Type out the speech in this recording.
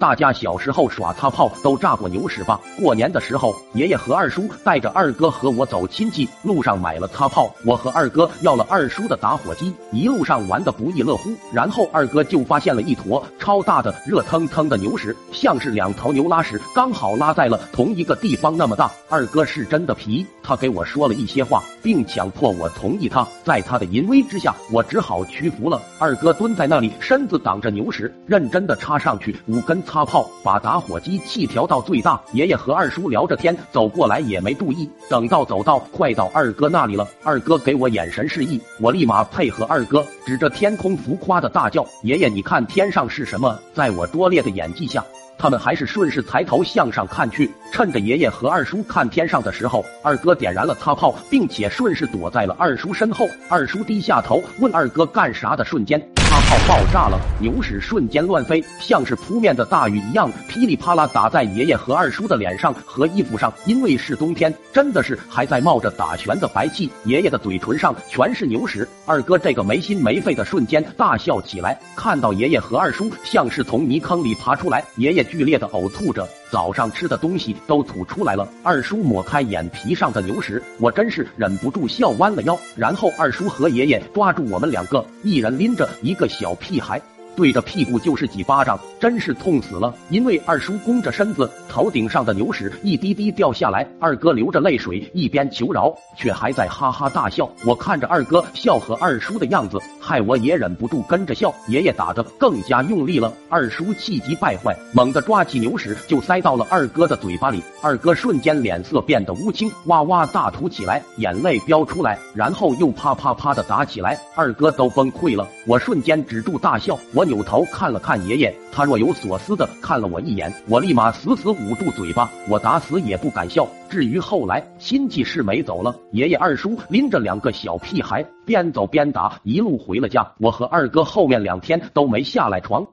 大家小时候耍擦炮都炸过牛屎吧？过年的时候，爷爷和二叔带着二哥和我走亲戚，路上买了擦炮，我和二哥要了二叔的打火机，一路上玩的不亦乐乎。然后二哥就发现了一坨超大的热腾腾的牛屎，像是两头牛拉屎，刚好拉在了同一个地方那么大。二哥是真的皮，他给我说了一些话，并强迫我同意他。在他的淫威之下，我只好屈服了。二哥蹲在那里，身子挡着牛屎，认真的插上去五根。擦炮，把打火机气调到最大。爷爷和二叔聊着天，走过来也没注意。等到走到快到二哥那里了，二哥给我眼神示意，我立马配合二哥，指着天空浮夸的大叫：“爷爷，你看天上是什么？”在我拙劣的演技下，他们还是顺势抬头向上看去。趁着爷爷和二叔看天上的时候，二哥点燃了擦炮，并且顺势躲在了二叔身后。二叔低下头问二哥干啥的瞬间。大炮爆炸了，牛屎瞬间乱飞，像是扑面的大雨一样，噼里啪啦打在爷爷和二叔的脸上和衣服上。因为是冬天，真的是还在冒着打拳的白气。爷爷的嘴唇上全是牛屎，二哥这个没心没肺的瞬间大笑起来。看到爷爷和二叔像是从泥坑里爬出来，爷爷剧烈的呕吐着。早上吃的东西都吐出来了，二叔抹开眼皮上的牛屎，我真是忍不住笑弯了腰。然后二叔和爷爷抓住我们两个，一人拎着一个小屁孩。对着屁股就是几巴掌，真是痛死了。因为二叔弓着身子，头顶上的牛屎一滴滴掉下来，二哥流着泪水，一边求饶，却还在哈哈大笑。我看着二哥笑和二叔的样子，害我也忍不住跟着笑。爷爷打得更加用力了，二叔气急败坏，猛地抓起牛屎就塞到了二哥的嘴巴里。二哥瞬间脸色变得乌青，哇哇大吐起来，眼泪飙出来，然后又啪啪啪的打起来。二哥都崩溃了，我瞬间止住大笑，我。扭头看了看爷爷，他若有所思的看了我一眼，我立马死死捂住嘴巴，我打死也不敢笑。至于后来，亲戚是没走了，爷爷二叔拎着两个小屁孩，边走边打，一路回了家。我和二哥后面两天都没下来床。